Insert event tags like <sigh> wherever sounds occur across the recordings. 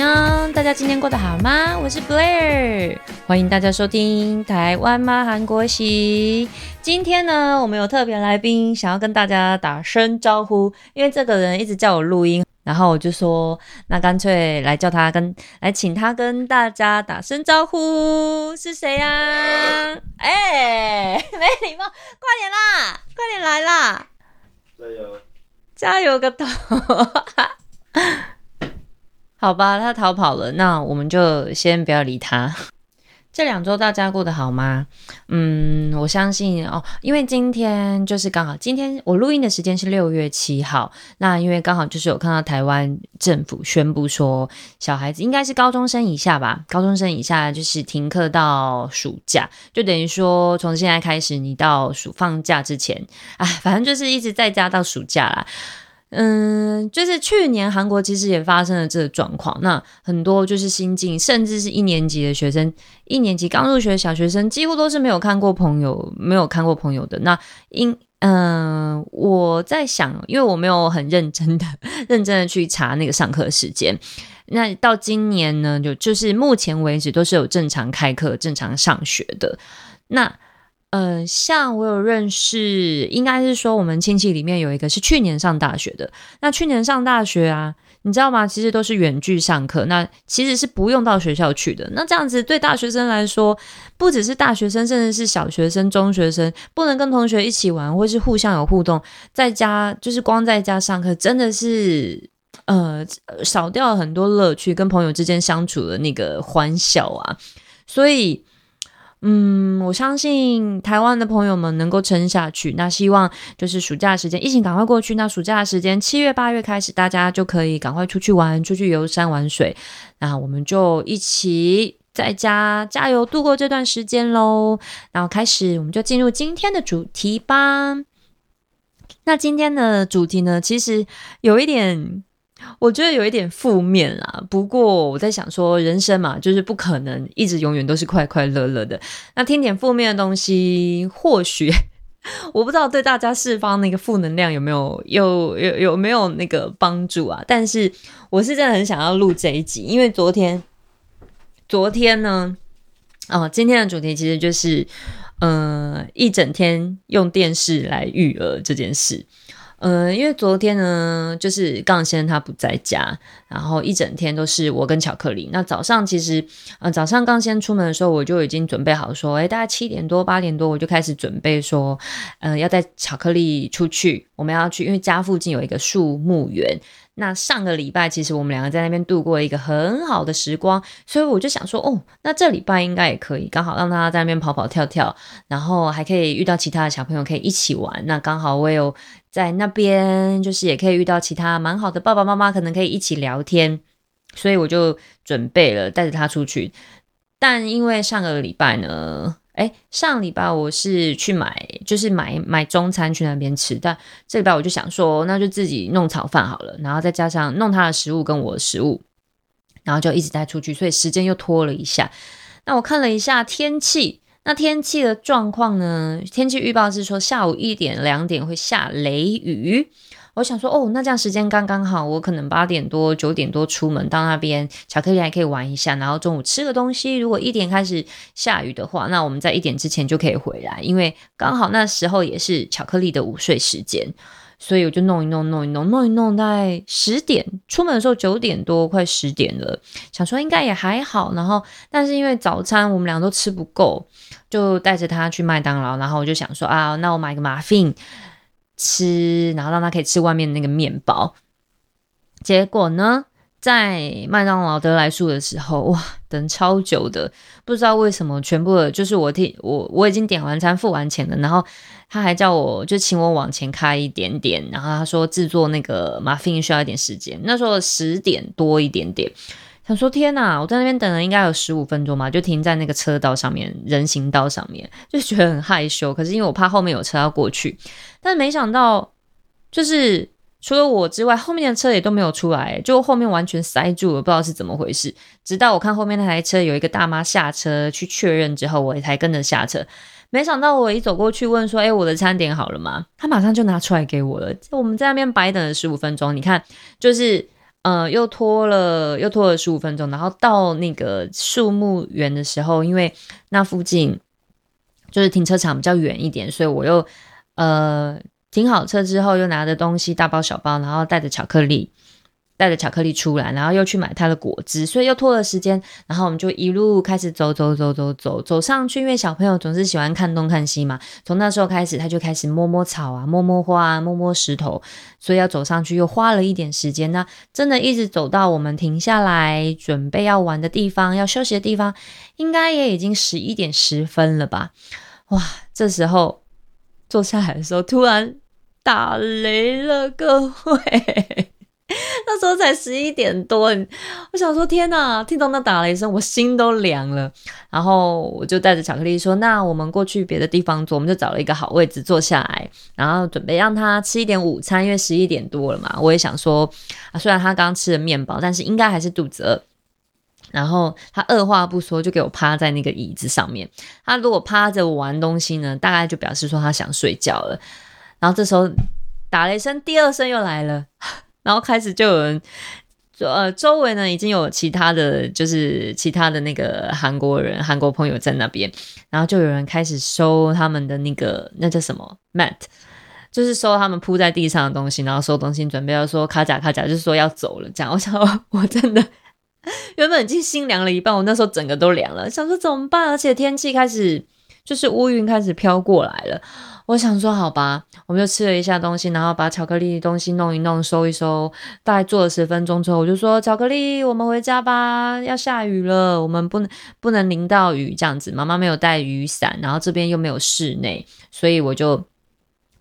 妞，大家今天过得好吗？我是 Blair，欢迎大家收听台湾妈韩国喜。今天呢，我们有特别来宾，想要跟大家打声招呼，因为这个人一直叫我录音，然后我就说，那干脆来叫他跟来请他跟大家打声招呼，是谁呀？<laughs> 哎，没礼貌，快点啦，快点来啦！加油！加油个头！好吧，他逃跑了，那我们就先不要理他。<laughs> 这两周大家过得好吗？嗯，我相信哦，因为今天就是刚好，今天我录音的时间是六月七号，那因为刚好就是有看到台湾政府宣布说，小孩子应该是高中生以下吧，高中生以下就是停课到暑假，就等于说从现在开始，你到暑放假之前，哎，反正就是一直在家到暑假啦。嗯，就是去年韩国其实也发生了这个状况，那很多就是新进，甚至是一年级的学生，一年级刚入学的小学生，几乎都是没有看过朋友，没有看过朋友的。那因嗯，我在想，因为我没有很认真的、认真的去查那个上课时间，那到今年呢，就就是目前为止都是有正常开课、正常上学的。那呃，像我有认识，应该是说我们亲戚里面有一个是去年上大学的。那去年上大学啊，你知道吗？其实都是远距上课，那其实是不用到学校去的。那这样子对大学生来说，不只是大学生，甚至是小学生、中学生，不能跟同学一起玩，或是互相有互动，在家就是光在家上课，真的是呃少掉了很多乐趣，跟朋友之间相处的那个欢笑啊。所以。嗯，我相信台湾的朋友们能够撑下去。那希望就是暑假时间疫情赶快过去。那暑假的时间七月八月开始，大家就可以赶快出去玩，出去游山玩水。那我们就一起在家加油度过这段时间喽。然后开始，我们就进入今天的主题吧。那今天的主题呢，其实有一点。我觉得有一点负面啦，不过我在想说，人生嘛，就是不可能一直永远都是快快乐乐的。那听点负面的东西，或许我不知道对大家释放那个负能量有没有有有有没有那个帮助啊？但是我是真的很想要录这一集，因为昨天昨天呢，哦，今天的主题其实就是，呃，一整天用电视来育儿这件事。嗯，因为昨天呢，就是杠先生他不在家，然后一整天都是我跟巧克力。那早上其实，呃，早上刚先出门的时候，我就已经准备好说，哎，大概七点多八点多，我就开始准备说，嗯，要带巧克力出去，我们要去，因为家附近有一个树木园。那上个礼拜其实我们两个在那边度过一个很好的时光，所以我就想说，哦，那这礼拜应该也可以，刚好让他在那边跑跑跳跳，然后还可以遇到其他的小朋友可以一起玩。那刚好我有在那边，就是也可以遇到其他蛮好的爸爸妈妈，可能可以一起聊天，所以我就准备了带着他出去。但因为上个礼拜呢。哎，上礼拜我是去买，就是买买中餐去那边吃，但这礼拜我就想说，那就自己弄炒饭好了，然后再加上弄他的食物跟我的食物，然后就一直带出去，所以时间又拖了一下。那我看了一下天气，那天气的状况呢？天气预报是说下午一点两点会下雷雨。我想说，哦，那这样时间刚刚好，我可能八点多九点多出门到那边，巧克力还可以玩一下，然后中午吃个东西。如果一点开始下雨的话，那我们在一点之前就可以回来，因为刚好那时候也是巧克力的午睡时间，所以我就弄一弄弄一弄弄一弄，大概十点出门的时候九点多快十点了，想说应该也还好。然后，但是因为早餐我们俩都吃不够，就带着他去麦当劳，然后我就想说啊，那我买个马芬。吃，然后让他可以吃外面那个面包。结果呢，在麦当劳得来速的时候，哇，等超久的，不知道为什么，全部就是我替我我已经点完餐付完钱了，然后他还叫我就请我往前开一点点，然后他说制作那个马芬需要一点时间，那时候十点多一点点。想说天哪，我在那边等了应该有十五分钟嘛，就停在那个车道上面，人行道上面，<laughs> 就觉得很害羞。可是因为我怕后面有车要过去，但没想到就是除了我之外，后面的车也都没有出来，就后面完全塞住了，不知道是怎么回事。直到我看后面那台车有一个大妈下车去确认之后，我才跟着下车。没想到我一走过去问说：“哎，我的餐点好了吗？”他马上就拿出来给我了。我们在那边白等了十五分钟，你看就是。呃，又拖了又拖了十五分钟，然后到那个树木园的时候，因为那附近就是停车场比较远一点，所以我又呃停好车之后，又拿着东西大包小包，然后带着巧克力。带着巧克力出来，然后又去买他的果汁，所以又拖了时间。然后我们就一路开始走走走走走走上去，因为小朋友总是喜欢看东看西嘛。从那时候开始，他就开始摸摸草啊，摸摸花啊，摸摸石头，所以要走上去又花了一点时间。那真的一直走到我们停下来准备要玩的地方，要休息的地方，应该也已经十一点十分了吧？哇，这时候坐下来的时候，突然打雷了，各位。才十一点多，我想说天哪！听到那打雷声，我心都凉了。然后我就带着巧克力说：“那我们过去别的地方坐。”我们就找了一个好位置坐下来，然后准备让他吃一点午餐，因为十一点多了嘛。我也想说啊，虽然他刚吃了面包，但是应该还是肚子饿。然后他二话不说就给我趴在那个椅子上面。他如果趴着我玩东西呢，大概就表示说他想睡觉了。然后这时候打雷声第二声又来了。然后开始就有人，呃，周围呢已经有其他的就是其他的那个韩国人、韩国朋友在那边，然后就有人开始收他们的那个那叫什么 mat，就是收他们铺在地上的东西，然后收东西，准备要说卡甲卡甲，就是说要走了。这样，我想 <laughs> 我真的原本已经心凉了一半，我那时候整个都凉了，想说怎么办？而且天气开始就是乌云开始飘过来了。我想说，好吧，我们就吃了一下东西，然后把巧克力东西弄一弄，收一收。大概坐了十分钟之后，我就说：“巧克力，我们回家吧，要下雨了，我们不能不能淋到雨这样子。”妈妈没有带雨伞，然后这边又没有室内，所以我就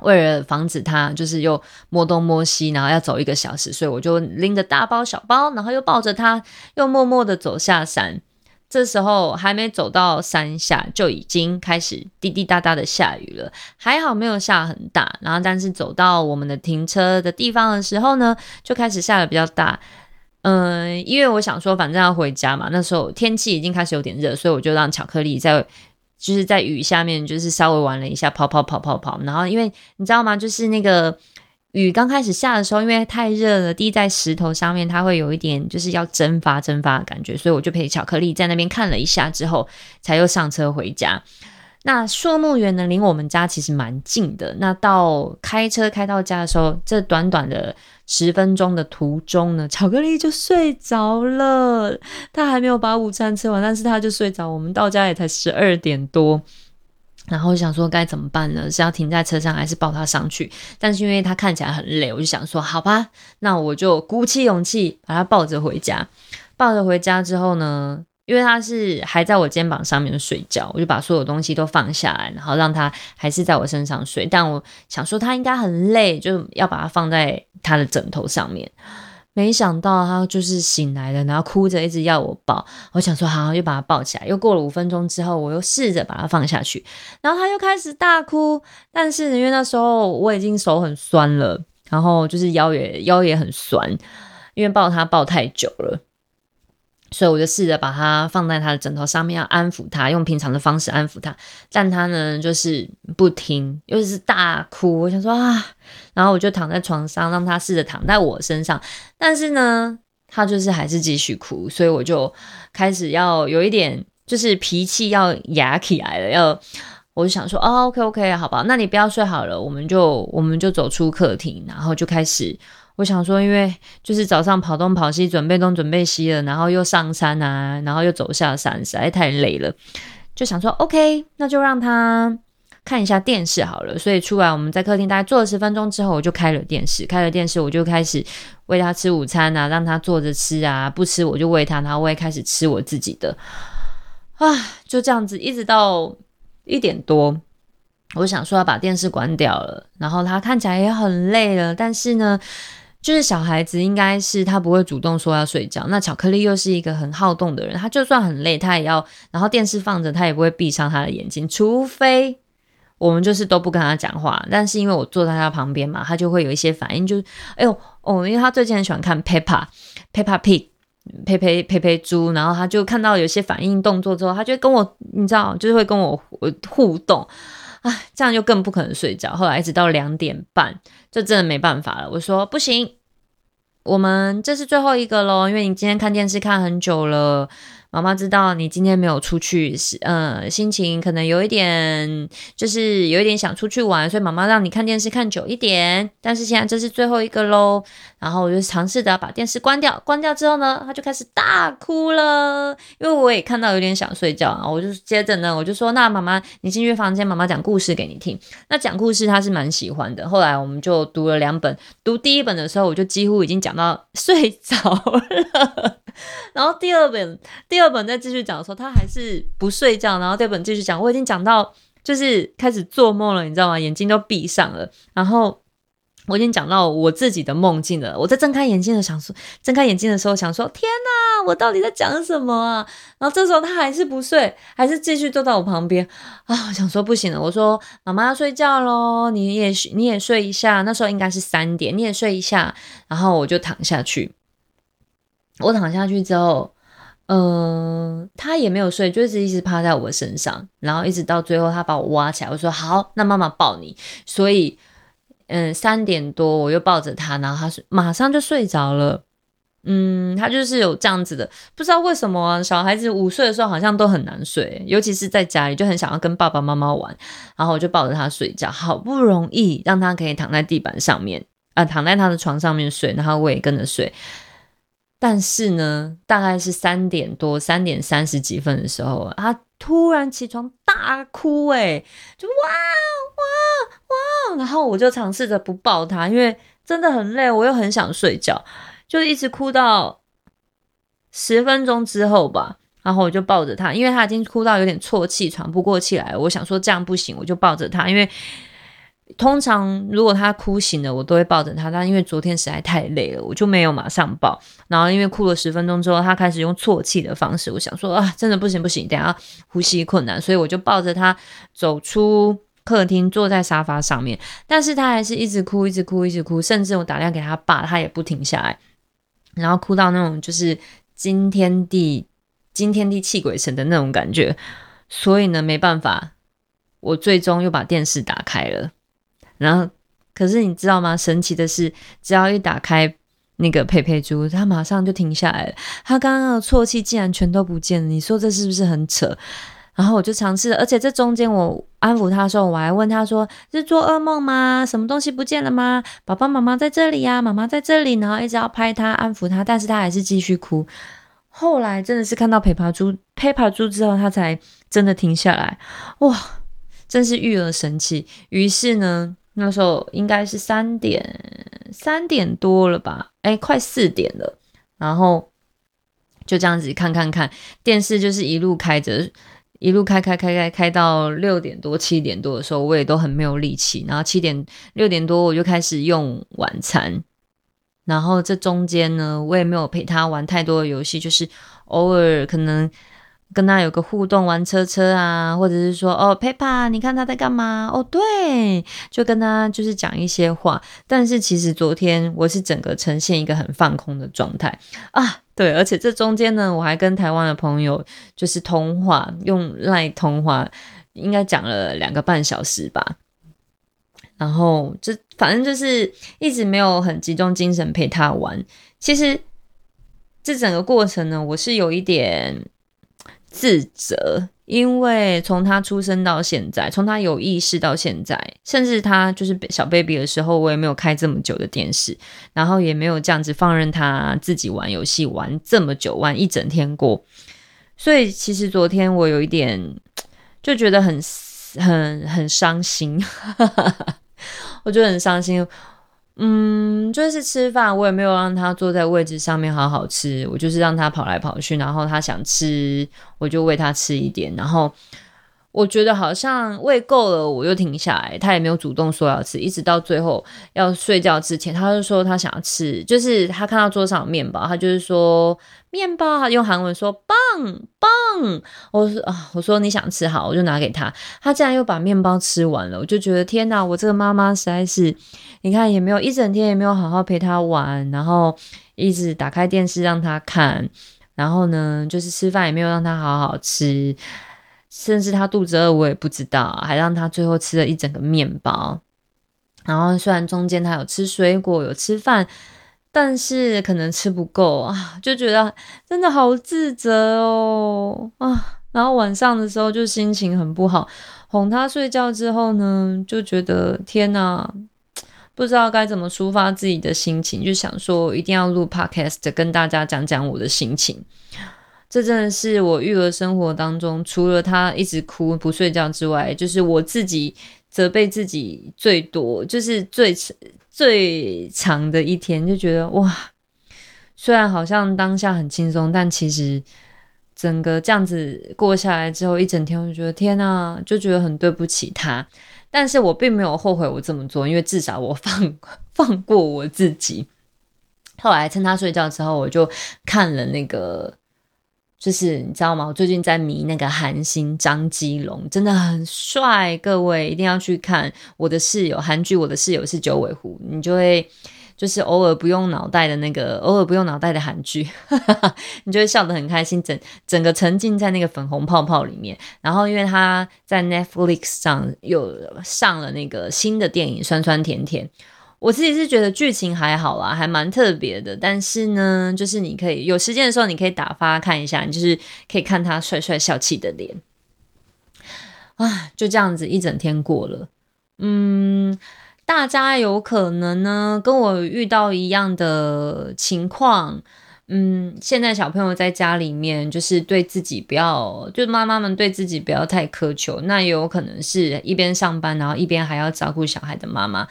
为了防止他就是又摸东摸西，然后要走一个小时，所以我就拎着大包小包，然后又抱着他，又默默的走下山。这时候还没走到山下，就已经开始滴滴答答的下雨了。还好没有下很大，然后但是走到我们的停车的地方的时候呢，就开始下的比较大。嗯，因为我想说，反正要回家嘛，那时候天气已经开始有点热，所以我就让巧克力在就是在雨下面，就是稍微玩了一下，跑跑跑跑跑。然后因为你知道吗，就是那个。雨刚开始下的时候，因为太热了，滴在石头上面，它会有一点就是要蒸发、蒸发的感觉，所以我就陪巧克力在那边看了一下之后，才又上车回家。那树木园呢，离我们家其实蛮近的。那到开车开到家的时候，这短短的十分钟的途中呢，巧克力就睡着了。他还没有把午餐吃完，但是他就睡着。我们到家也才十二点多。然后想说该怎么办呢？是要停在车上，还是抱他上去？但是因为他看起来很累，我就想说，好吧，那我就鼓起勇气把他抱着回家。抱着回家之后呢，因为他是还在我肩膀上面睡觉，我就把所有东西都放下来，然后让他还是在我身上睡。但我想说他应该很累，就要把他放在他的枕头上面。没想到他就是醒来了，然后哭着一直要我抱。我想说好，又把他抱起来。又过了五分钟之后，我又试着把他放下去，然后他又开始大哭。但是因为那时候我已经手很酸了，然后就是腰也腰也很酸，因为抱他抱太久了。所以我就试着把它放在他的枕头上面，要安抚他，用平常的方式安抚他。但他呢，就是不听，又是大哭。我想说啊，然后我就躺在床上，让他试着躺在我身上。但是呢，他就是还是继续哭。所以我就开始要有一点，就是脾气要压起来了。要，我就想说，哦，OK OK，好吧，那你不要睡好了，我们就我们就走出客厅，然后就开始。我想说，因为就是早上跑东跑西，准备东准备西了，然后又上山啊，然后又走下山，实在太累了，就想说，OK，那就让他看一下电视好了。所以出来我们在客厅大概坐了十分钟之后，我就开了电视，开了电视我就开始喂他吃午餐啊，让他坐着吃啊，不吃我就喂他，然后我也开始吃我自己的啊，就这样子一直到一点多，我想说要把电视关掉了，然后他看起来也很累了，但是呢。就是小孩子应该是他不会主动说要睡觉，那巧克力又是一个很好动的人，他就算很累，他也要，然后电视放着，他也不会闭上他的眼睛，除非我们就是都不跟他讲话。但是因为我坐在他旁边嘛，他就会有一些反应，就是哎呦哦，因为他最近很喜欢看 Peppa Peppa Pig 佩佩佩佩猪，然后他就看到有些反应动作之后，他就跟我，你知道，就是会跟我互动。这样就更不可能睡觉。后来一直到两点半，就真的没办法了。我说不行，我们这是最后一个喽，因为你今天看电视看很久了。妈妈知道你今天没有出去，是呃心情可能有一点，就是有一点想出去玩，所以妈妈让你看电视看久一点。但是现在这是最后一个喽，然后我就尝试着把电视关掉，关掉之后呢，他就开始大哭了，因为我也看到有点想睡觉啊，我就接着呢，我就说那妈妈你进去房间，妈妈讲故事给你听。那讲故事他是蛮喜欢的，后来我们就读了两本，读第一本的时候我就几乎已经讲到 <laughs> 睡着了。<laughs> 然后第二本，第二本再继续讲的时候，他还是不睡觉。然后第二本继续讲，我已经讲到就是开始做梦了，你知道吗？眼睛都闭上了。然后我已经讲到我自己的梦境了。我在睁开眼睛的想说，睁开眼睛的时候想说，天哪，我到底在讲什么啊？然后这时候他还是不睡，还是继续坐在我旁边啊。想说不行了，我说妈妈要睡觉喽，你也你也睡一下。那时候应该是三点，你也睡一下。然后我就躺下去。我躺下去之后，嗯，他也没有睡，就是一直趴在我身上，然后一直到最后，他把我挖起来。我说好，那妈妈抱你。所以，嗯，三点多我又抱着他，然后他睡，马上就睡着了。嗯，他就是有这样子的，不知道为什么小孩子五岁的时候好像都很难睡，尤其是在家里就很想要跟爸爸妈妈玩。然后我就抱着他睡觉，好不容易让他可以躺在地板上面啊，躺在他的床上面睡，然后我也跟着睡。但是呢，大概是三点多、三点三十几分的时候，他突然起床大哭，哎，就哇哇哇！然后我就尝试着不抱他，因为真的很累，我又很想睡觉，就一直哭到十分钟之后吧。然后我就抱着他，因为他已经哭到有点啜泣、喘不过气来。我想说这样不行，我就抱着他，因为。通常如果他哭醒了，我都会抱着他。但因为昨天实在太累了，我就没有马上抱。然后因为哭了十分钟之后，他开始用啜泣的方式，我想说啊，真的不行不行，等下呼吸困难，所以我就抱着他走出客厅，坐在沙发上面。但是他还是一直哭，一直哭，一直哭，甚至我打电话给他爸，他也不停下来，然后哭到那种就是惊天地惊天地泣鬼神的那种感觉。所以呢，没办法，我最终又把电视打开了。然后，可是你知道吗？神奇的是，只要一打开那个佩佩猪，它马上就停下来了。它刚刚的啜泣竟然全都不见了，你说这是不是很扯？然后我就尝试，而且这中间我安抚他的时候，我还问他说：“是做噩梦吗？什么东西不见了吗？爸爸妈妈在这里呀，妈妈在这里。”然后一直要拍他安抚他，但是他还是继续哭。后来真的是看到佩帕猪、佩帕猪之后，他才真的停下来。哇，真是育儿神器。于是呢。那时候应该是三点三点多了吧，哎，快四点了。然后就这样子看看看电视，就是一路开着，一路开开开开开到六点多七点多的时候，我也都很没有力气。然后七点六点多我就开始用晚餐。然后这中间呢，我也没有陪他玩太多的游戏，就是偶尔可能。跟他有个互动，玩车车啊，或者是说哦，Peppa，你看他在干嘛？哦，对，就跟他就是讲一些话。但是其实昨天我是整个呈现一个很放空的状态啊，对，而且这中间呢，我还跟台湾的朋友就是通话，用赖通话，应该讲了两个半小时吧。然后就反正就是一直没有很集中精神陪他玩。其实这整个过程呢，我是有一点。自责，因为从他出生到现在，从他有意识到现在，甚至他就是小 baby 的时候，我也没有开这么久的电视，然后也没有这样子放任他自己玩游戏玩这么久，玩一整天过。所以其实昨天我有一点就觉得很很很伤心，<laughs> 我觉得很伤心。嗯，就是吃饭，我也没有让他坐在位置上面好好吃，我就是让他跑来跑去，然后他想吃，我就喂他吃一点，然后我觉得好像喂够了，我又停下来，他也没有主动说要吃，一直到最后要睡觉之前，他就说他想要吃，就是他看到桌上有面包，他就是说。面包，他用韩文说棒棒。我说啊，我说你想吃好，我就拿给他。他竟然又把面包吃完了，我就觉得天哪，我这个妈妈实在是，你看也没有一整天也没有好好陪他玩，然后一直打开电视让他看，然后呢，就是吃饭也没有让他好好吃，甚至他肚子饿我也不知道，还让他最后吃了一整个面包。然后虽然中间他有吃水果，有吃饭。但是可能吃不够啊，就觉得真的好自责哦啊。然后晚上的时候就心情很不好，哄他睡觉之后呢，就觉得天哪，不知道该怎么抒发自己的心情，就想说一定要录 podcast 跟大家讲讲我的心情。这真的是我育儿生活当中，除了他一直哭不睡觉之外，就是我自己责备自己最多，就是最最长的一天，就觉得哇，虽然好像当下很轻松，但其实整个这样子过下来之后，一整天我就觉得天呐，就觉得很对不起他。但是我并没有后悔我这么做，因为至少我放 <laughs> 放过我自己。后来趁他睡觉之后，我就看了那个。就是你知道吗？我最近在迷那个韩星张基龙，真的很帅，各位一定要去看。我的室友韩剧，我的室友是九尾狐，你就会就是偶尔不用脑袋的那个，<laughs> 偶尔不用脑袋的韩剧，<laughs> 你就会笑得很开心，整整个沉浸在那个粉红泡泡里面。然后因为他在 Netflix 上又上了那个新的电影《酸酸甜甜》。我自己是觉得剧情还好啦，还蛮特别的。但是呢，就是你可以有时间的时候，你可以打发看一下，你就是可以看他帅帅笑气的脸啊，就这样子一整天过了。嗯，大家有可能呢跟我遇到一样的情况。嗯，现在小朋友在家里面，就是对自己不要，就妈妈们对自己不要太苛求。那也有可能是一边上班，然后一边还要照顾小孩的妈妈。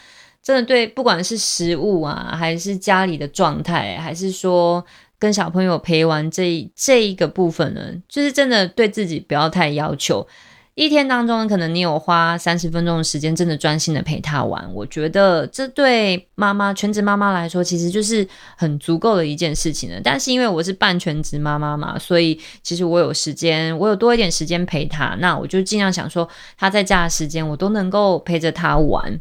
真的对，不管是食物啊，还是家里的状态，还是说跟小朋友陪玩这这一个部分呢，就是真的对自己不要太要求。一天当中，可能你有花三十分钟的时间，真的专心的陪他玩，我觉得这对妈妈全职妈妈来说，其实就是很足够的一件事情了。但是因为我是半全职妈妈嘛，所以其实我有时间，我有多一点时间陪他，那我就尽量想说，他在家的时间，我都能够陪着他玩。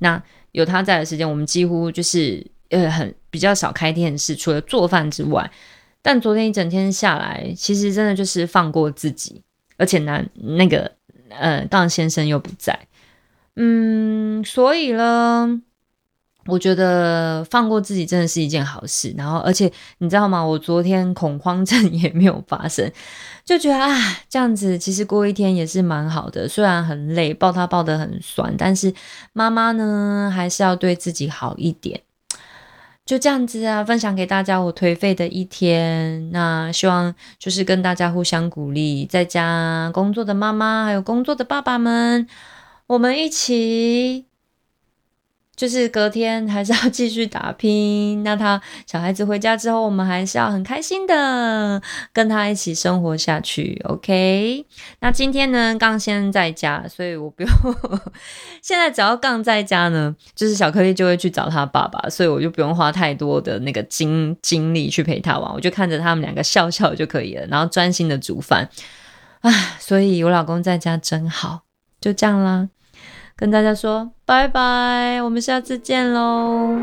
那有他在的时间，我们几乎就是呃很比较少开电视，除了做饭之外。但昨天一整天下来，其实真的就是放过自己，而且呢，那个呃，当先生又不在，嗯，所以呢。我觉得放过自己真的是一件好事，然后而且你知道吗？我昨天恐慌症也没有发生，就觉得啊，这样子其实过一天也是蛮好的。虽然很累，抱他抱得很酸，但是妈妈呢还是要对自己好一点。就这样子啊，分享给大家我颓废的一天。那希望就是跟大家互相鼓励，在家工作的妈妈还有工作的爸爸们，我们一起。就是隔天还是要继续打拼。那他小孩子回家之后，我们还是要很开心的跟他一起生活下去。OK。那今天呢，杠先在家，所以我不用。现在只要杠在家呢，就是小颗粒就会去找他爸爸，所以我就不用花太多的那个精精力去陪他玩，我就看着他们两个笑笑就可以了，然后专心的煮饭。唉，所以我老公在家真好，就这样啦。跟大家说拜拜，我们下次见喽。